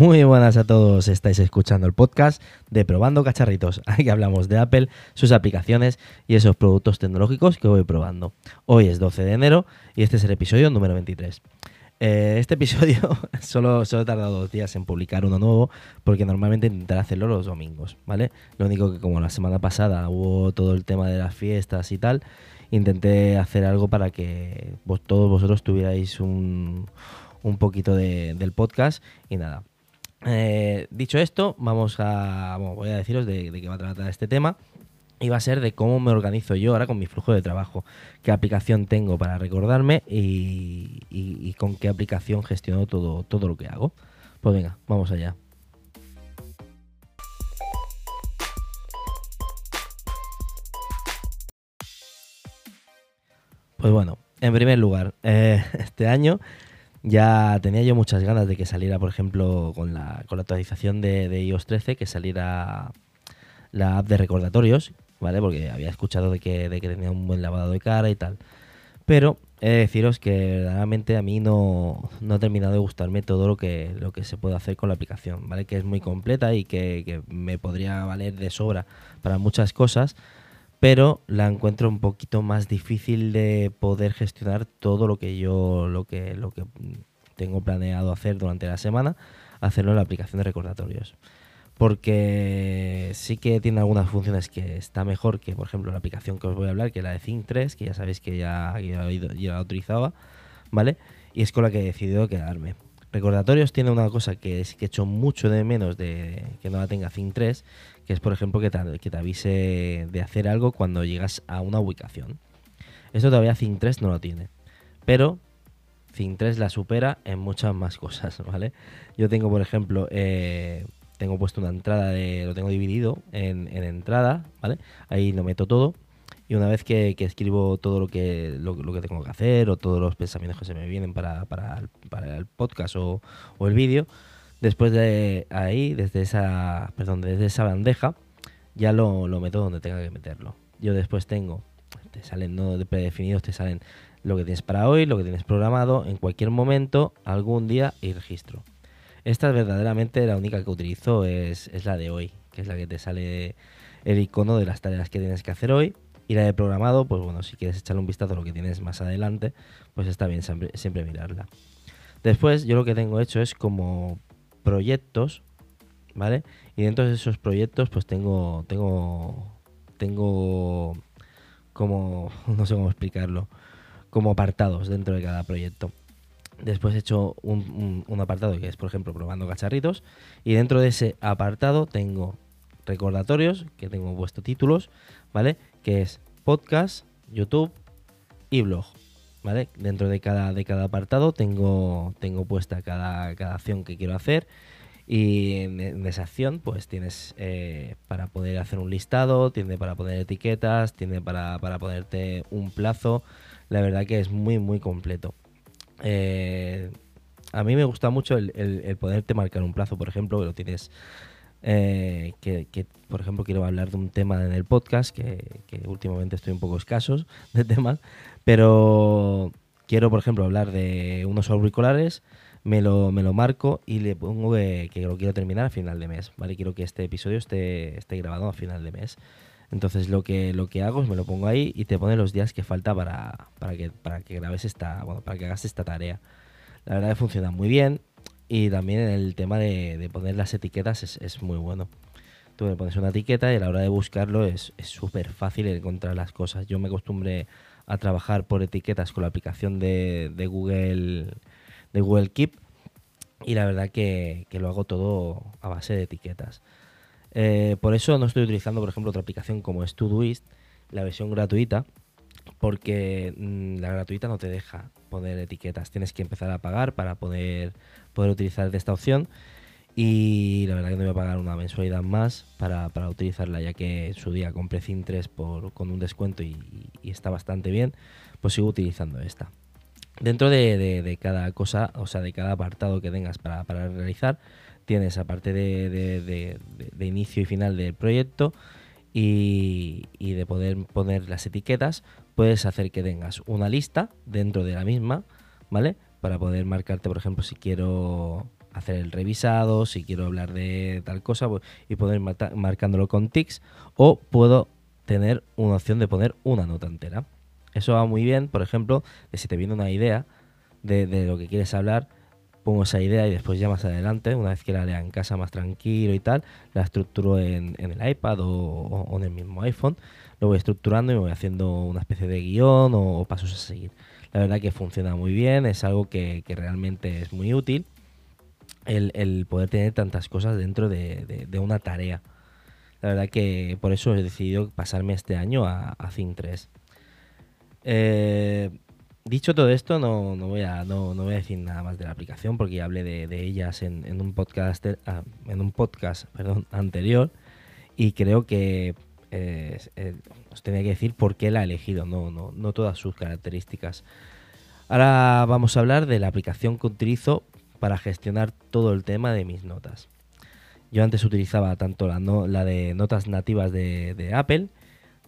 Muy buenas a todos, estáis escuchando el podcast de Probando Cacharritos. Aquí hablamos de Apple, sus aplicaciones y esos productos tecnológicos que voy probando. Hoy es 12 de enero y este es el episodio número 23. Eh, este episodio solo, solo he tardado dos días en publicar uno nuevo porque normalmente intentaré hacerlo los domingos, ¿vale? Lo único que como la semana pasada hubo todo el tema de las fiestas y tal, intenté hacer algo para que todos vosotros tuvierais un, un poquito del podcast y nada. Eh, dicho esto, vamos a, voy a deciros de, qué va a tratar este tema y va a ser de cómo me organizo yo ahora con mi flujo de trabajo, qué aplicación tengo para recordarme y, con qué aplicación gestiono todo, todo lo que hago. Pues venga, vamos allá. Pues bueno, en primer lugar, eh, este año ya tenía yo muchas ganas de que saliera, por ejemplo, con la, con la actualización de, iOS 13, que saliera la app de recordatorios, ¿vale? Porque había escuchado de que, de que tenía un buen lavado de cara y tal. Pero he de deciros que verdaderamente a mí no, no ha terminado de gustarme todo lo que, lo que se puede hacer con la aplicación, ¿vale? Que es muy completa y que, que me podría valer de sobra para muchas cosas, pero la encuentro un poquito más difícil de poder gestionar todo lo que yo lo que lo que tengo planeado hacer durante la semana, hacerlo en la aplicación de recordatorios. Porque sí que tiene algunas funciones que está mejor que, por ejemplo, la aplicación que os voy a hablar, que es la de Think 3, que ya sabéis que ya, ya, la utilizaba, ¿vale? Y es con la que he decidido quedarme. Recordatorios tiene una cosa que es que he hecho mucho de menos de que no la tenga Think 3, que es por ejemplo que te, avise de hacer algo cuando llegas a una ubicación. Esto todavía Think 3 no lo tiene, pero Think 3 la supera en muchas más cosas, ¿vale? Yo tengo, por ejemplo, eh, tengo puesto una entrada de, lo tengo dividido en, entrada, ¿vale? Ahí lo meto todo y una vez que, escribo todo lo que, lo, que tengo que hacer o todos los pensamientos que se me vienen para, el podcast o el vídeo, Después de ahí, desde esa, perdón, desde esa bandeja, ya lo, meto donde tenga que meterlo. Yo después tengo, te salen no de predefinidos, te salen lo que tienes para hoy, lo que tienes programado, en cualquier momento, algún día y registro. Esta verdaderamente la única que utilizo es, es la de hoy, que es la que te sale el icono de las tareas que tienes que hacer hoy. Y la de programado, pues bueno, si quieres echarle un vistazo a lo que tienes más adelante, pues está bien siempre, siempre mirarla. Después, yo lo que tengo hecho es como proyectos, ¿vale? Y dentro de esos proyectos, pues tengo, tengo, tengo como, no sé cómo explicarlo, como apartados dentro de cada proyecto. Después he hecho un, apartado que es, por ejemplo, probando cacharritos. Y dentro de ese apartado tengo recordatorios, que tengo puesto títulos, ¿vale? Que es podcast, YouTube y blog. ¿Vale? Dentro de cada, de cada apartado tengo, tengo puesta cada, cada acción que quiero hacer y en, esa acción pues tienes eh, para poder hacer un listado, tiene para poner etiquetas, tiene para, para ponerte un plazo. La verdad que es muy muy completo. Eh, a mí me gusta mucho el, el, poderte marcar un plazo, por ejemplo, que lo tienes eh, que, que, por ejemplo, quiero hablar de un tema en el podcast, que, que, últimamente estoy un poco escasos de temas, pero quiero, por ejemplo, hablar de unos auriculares, me lo, me lo marco y le pongo que, lo quiero terminar a final de mes, ¿vale? Quiero que este episodio esté, esté grabado a final de mes. Entonces lo que, lo que hago es me lo pongo ahí y te pone los días que falta para, para, que, para que grabes esta, bueno, para que hagas esta tarea. La verdad que funciona muy bien y también el tema de, poner las etiquetas es, es, muy bueno. Tú le pones una etiqueta y a la hora de buscarlo es súper fácil encontrar las cosas. Yo me acostumbré a trabajar por etiquetas con la aplicación de, Google de Google Keep y la verdad que, lo hago todo a base de etiquetas. Eh, por eso no estoy utilizando, por ejemplo, otra aplicación como Todoist, la versión gratuita, porque mm, la gratuita no te deja poner etiquetas. Tienes que empezar a pagar para poder, poder utilizar esta opción. Y la verdad que no voy a pagar una mensualidad más para, utilizarla, ya que en su día compré Cin 3 por, con un descuento y, está bastante bien, pues sigo utilizando esta. Dentro de, cada cosa, o sea, de cada apartado que tengas para, realizar, tienes aparte de, inicio y final del proyecto y de poder poner las etiquetas, puedes hacer que tengas una lista dentro de la misma, ¿vale? Para poder marcarte, por ejemplo, si quiero hacer el revisado, si quiero hablar de tal cosa pues, y poder marcándolo con tics, o puedo tener una opción de poner una nota entera. Eso va muy bien, por ejemplo, de si te viene una idea de, lo que quieres hablar, pongo esa idea y después ya más adelante, una vez que la lea en casa más tranquilo y tal, la estructuro en, el iPad o, en el mismo iPhone, lo voy estructurando y me voy haciendo una especie de guion o, pasos a seguir. La verdad que funciona muy bien, es algo que, realmente es muy útil el, poder tener tantas cosas dentro de, una tarea. La verdad que por eso he decidido pasarme este año a, a 3. Eh, dicho todo esto, no, voy a, no, voy a decir nada más de la aplicación porque hablé de, ellas en, un podcast, ah, en un podcast perdón, anterior y creo que eh, os tenía que decir por qué la he elegido, no, no, no todas sus características. Ahora vamos a hablar de la aplicación que utilizo para gestionar todo el tema de mis notas. Yo antes utilizaba tanto la, de notas nativas de Apple,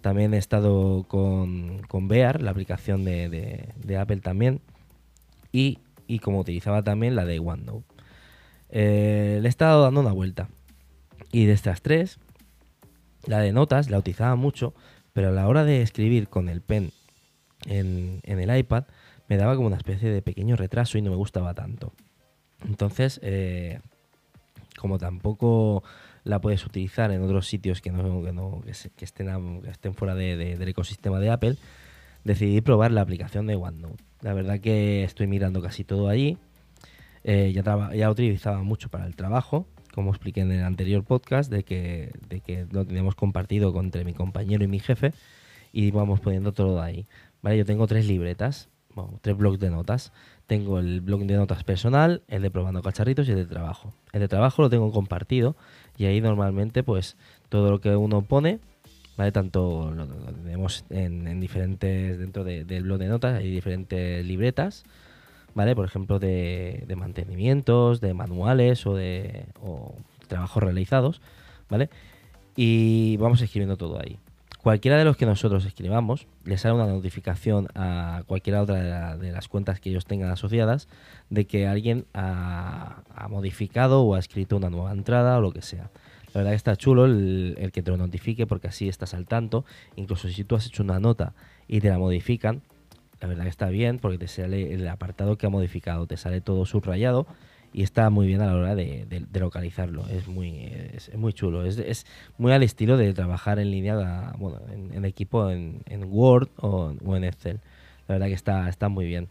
también he estado con, con Bear, la aplicación de, Apple también. Y, como utilizaba también la de OneNote. Eh, le he estado dando una vuelta. Y de estas tres, la de notas la utilizaba mucho, pero a la hora de escribir con el pen en, el iPad, me daba como una especie de pequeño retraso y no me gustaba tanto. Entonces, eh, como tampoco la puedes utilizar en otros sitios que no, que, no, que, estén, que estén fuera del ecosistema de Apple, decidí probar la aplicación de OneNote. La verdad que estoy mirando casi todo allí. Eh, ya, ya utilizaba mucho para el trabajo, como expliqué en el anterior podcast, de que, de que lo teníamos compartido entre mi compañero y mi jefe y vamos poniendo todo ahí. Vale, yo tengo tres libretas, tres blogs de notas. Tengo el blog de notas personal, el de probando cacharritos y el de trabajo. El de trabajo lo tengo compartido y ahí normalmente pues todo lo que uno pone, ¿vale? Tanto lo, tenemos en, diferentes, dentro del blog de notas hay diferentes libretas, ¿vale? Por ejemplo de, mantenimientos, de manuales o de trabajos realizados, ¿vale? Y vamos escribiendo todo ahí. Cualquiera de los que nosotros escribamos les sale una notificación a cualquiera otra de, las cuentas que ellos tengan asociadas de que alguien ha, modificado o ha escrito una nueva entrada o lo que sea. La verdad que está chulo el, que te lo notifique porque así estás al tanto. Incluso si tú has hecho una nota y te la modifican, la verdad que está bien porque te sale el apartado que ha modificado, te sale todo subrayado y está muy bien a la hora de, localizarlo. Es muy, es, muy chulo. Es, es, muy al estilo de trabajar en línea, en, equipo en, Word o, en Excel. La verdad que está, está muy bien.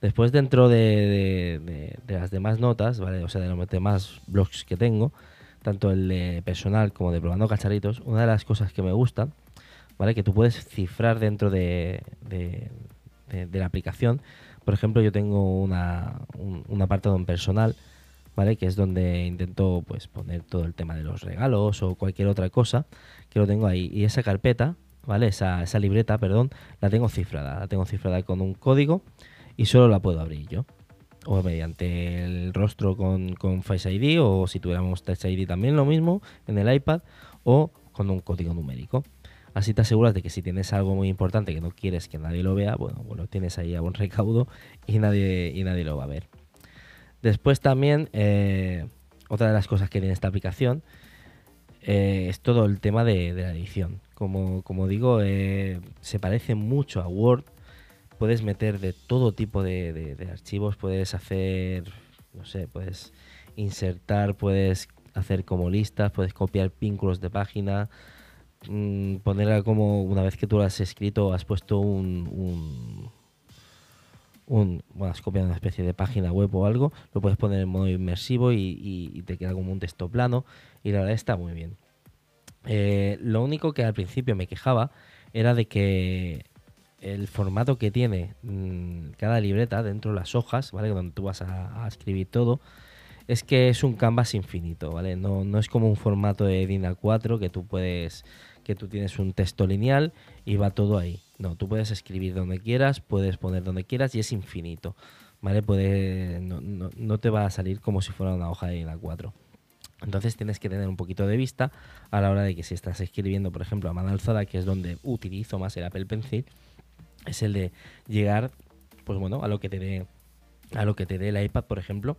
Después dentro de, las demás notas, ¿vale? o sea, de los demás blogs que tengo, tanto el de personal como de probando cacharritos, una de las cosas que me gusta, ¿vale? Que tú puedes cifrar dentro de, la aplicación por ejemplo, yo tengo una, un, apartado en personal, ¿vale? Que es donde intento pues poner todo el tema de los regalos o cualquier otra cosa, que lo tengo ahí. Y esa carpeta, ¿vale? Esa, esa libreta, perdón, la tengo cifrada. La tengo cifrada con un código y solo la puedo abrir yo. O mediante el rostro con, con Face ID o si tuviéramos Touch ID también lo mismo en el iPad o con un código numérico. Así te aseguras de que si tienes algo muy importante que no quieres que nadie lo vea, bueno, bueno, tienes ahí a buen recaudo y nadie, y nadie lo va a ver. Después también, eh, otra de las cosas que tiene esta aplicación eh, es todo el tema de, la edición. Como, como digo, eh, se parece mucho a Word. Puedes meter de todo tipo de archivos, puedes hacer, no sé, puedes insertar, puedes hacer como listas, puedes copiar vínculos de página, Mm, ponerla como una vez que tú lo has escrito, has puesto un, un, bueno, has copiado una especie de página web o algo, lo puedes poner en modo inmersivo y, te queda como un texto plano y la verdad está muy bien. Eh, lo único que al principio me quejaba era de que el formato que tiene mm, cada libreta dentro de las hojas, ¿vale? Donde tú vas a, a escribir todo, es que es un canvas infinito, ¿vale? No, no es como un formato de DIN A4 que tú puedes que tú tienes un texto lineal y va todo ahí. No, tú puedes escribir donde quieras, puedes poner donde quieras y es infinito. ¿Vale? Puede, no, te va a salir como si fuera una hoja de A4. Entonces tienes que tener un poquito de vista a la hora de que si estás escribiendo, por ejemplo, a mano alzada, que es donde utilizo más el Apple Pencil, es el de llegar, pues bueno, a lo que te dé, a lo que te dé el iPad, por ejemplo,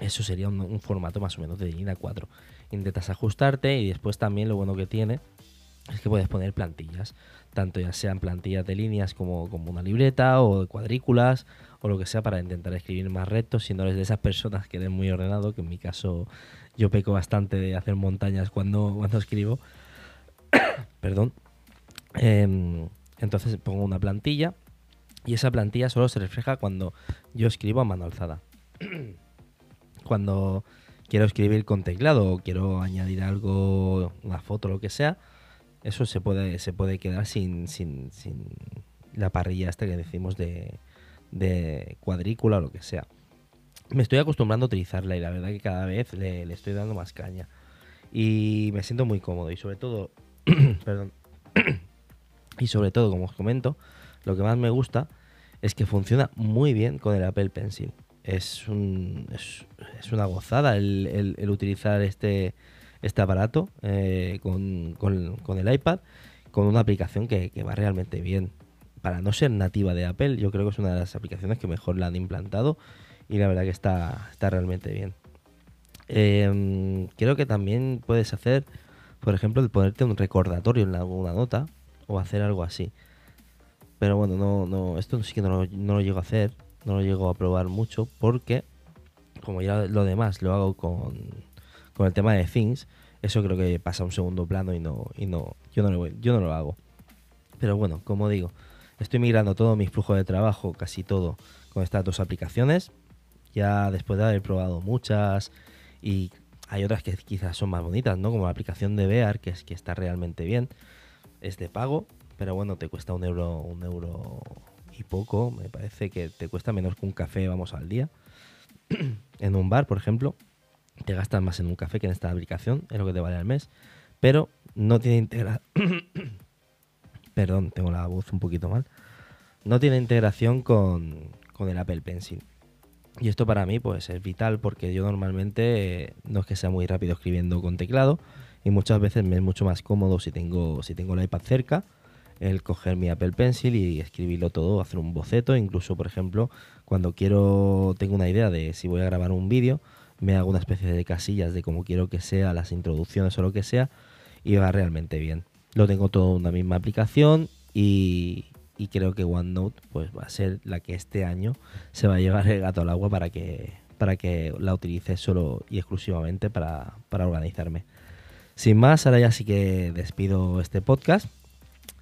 eso sería un, formato más o menos de línea 4. Intentas ajustarte y después también lo bueno que tiene es que puedes poner plantillas, tanto ya sean plantillas de líneas como, como una libreta o de cuadrículas o lo que sea para intentar escribir más rectos si no eres de esas personas que eres muy ordenado, que en mi caso yo peco bastante de hacer montañas cuando, cuando escribo. Perdón. Em, entonces pongo una plantilla y esa plantilla solo se refleja cuando yo escribo a mano alzada. cuando quiero escribir con teclado o quiero añadir algo, una foto, lo que sea, eso se puede, se puede quedar sin, sin, sin la parrilla esta que decimos de, de cuadrícula o lo que sea. Me estoy acostumbrando a utilizarla y la verdad que cada vez le, estoy dando más caña. Y me siento muy cómodo y sobre todo, perdón, y sobre todo, como os comento, lo que más me gusta es que funciona muy bien con el Apple Pencil. Es, un, es, una gozada el, utilizar este, este aparato eh, con, el iPad con una aplicación que, que, va realmente bien. Para no ser nativa de Apple, yo creo que es una de las aplicaciones que mejor la han implantado y la verdad que está, está realmente bien. Em, creo que también puedes hacer, por ejemplo, el ponerte un recordatorio en alguna nota o hacer algo así. Pero bueno, no, no, esto sí que no lo, no lo llego a hacer, no lo llego a probar mucho porque, como ya lo demás lo hago con, con el tema de Things, eso creo que pasa a un segundo plano y no, y no, yo no lo, yo no lo hago. Pero bueno, como digo, estoy migrando todo mi flujo de trabajo, casi todo, con estas dos aplicaciones. Ya después de haber probado muchas y hay otras que quizás son más bonitas, ¿no? Como la aplicación de Bear, que es que está realmente bien. Es de pago, pero bueno, te cuesta un euro, un euro y poco. Me parece que te cuesta menos que un café, vamos, al día. en un bar, por ejemplo, te gastas más en un café que en esta aplicación, es lo que te vale al mes. Pero no tiene integración. Perdón, tengo la voz un poquito mal. No tiene integración con, con el Apple Pencil. Y esto para mí pues es vital porque yo normalmente eh, no es que sea muy rápido escribiendo con teclado y muchas veces me es mucho más cómodo si tengo, si tengo el iPad cerca el coger mi Apple Pencil y escribirlo todo, hacer un boceto, incluso por ejemplo cuando quiero, tengo una idea de si voy a grabar un vídeo, me hago una especie de casillas de cómo quiero que sea, las introducciones o lo que sea y va realmente bien. Lo tengo todo en una misma aplicación y, y creo que OneNote pues va a ser la que este año se va a llevar el gato al agua para que para que la utilice solo y exclusivamente para, organizarme. Sin más, ahora ya sí que despido este podcast.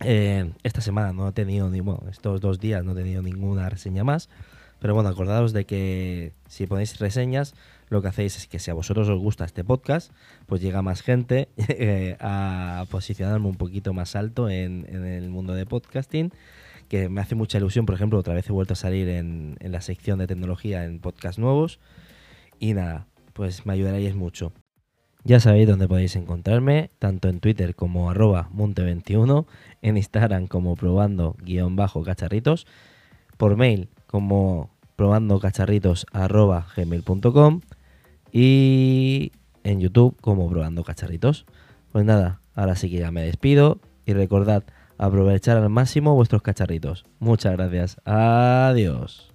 Eh, esta semana no he tenido ni bueno, estos dos días no he tenido ninguna reseña más. Pero bueno, acordaos de que si ponéis reseñas, lo que hacéis es que si a vosotros os gusta este podcast, pues llega más gente eh, a posicionarme un poquito más alto en, el mundo de podcasting que me hace mucha ilusión. Por ejemplo, otra vez he vuelto a salir en, la sección de tecnología en podcast nuevos. Y nada, pues me ayudaréis mucho. Ya sabéis dónde podéis encontrarme, tanto en Twitter como arroba monte21, en Instagram como probando guion bajo cacharritos, por mail como probando cacharritos arroba gmail.com y en YouTube como probando cacharritos. Pues nada, ahora sí que ya me despido y recordad aprovechar al máximo vuestros cacharritos. Muchas gracias. Adiós.